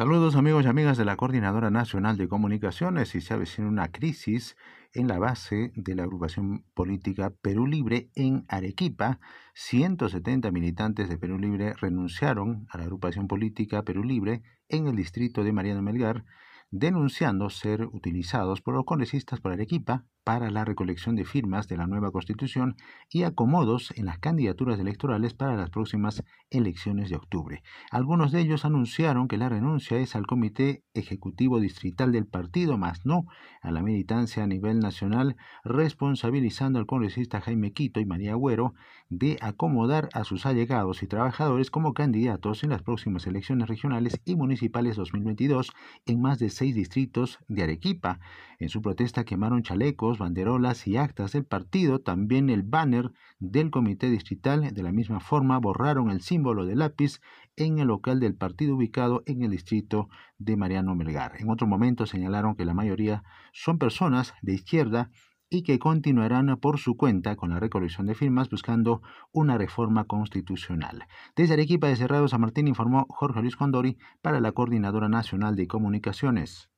Saludos amigos y amigas de la Coordinadora Nacional de Comunicaciones y se avecina una crisis en la base de la agrupación política Perú Libre en Arequipa. 170 militantes de Perú Libre renunciaron a la agrupación política Perú Libre en el distrito de Mariano Melgar, denunciando ser utilizados por los congresistas por Arequipa para la recolección de firmas de la nueva constitución y acomodos en las candidaturas electorales para las próximas elecciones de octubre. Algunos de ellos anunciaron que la renuncia es al Comité Ejecutivo Distrital del partido, más no a la militancia a nivel nacional, responsabilizando al congresista Jaime Quito y María Agüero de acomodar a sus allegados y trabajadores como candidatos en las próximas elecciones regionales y municipales 2022 en más de seis distritos de Arequipa. En su protesta quemaron chalecos, banderolas y actas del partido, también el banner del comité distrital. De la misma forma, borraron el símbolo de lápiz en el local del partido ubicado en el distrito de Mariano Melgar. En otro momento señalaron que la mayoría son personas de izquierda y que continuarán por su cuenta con la recolección de firmas buscando una reforma constitucional. Desde Arequipa de Cerrado San Martín informó Jorge Luis Condori para la Coordinadora Nacional de Comunicaciones.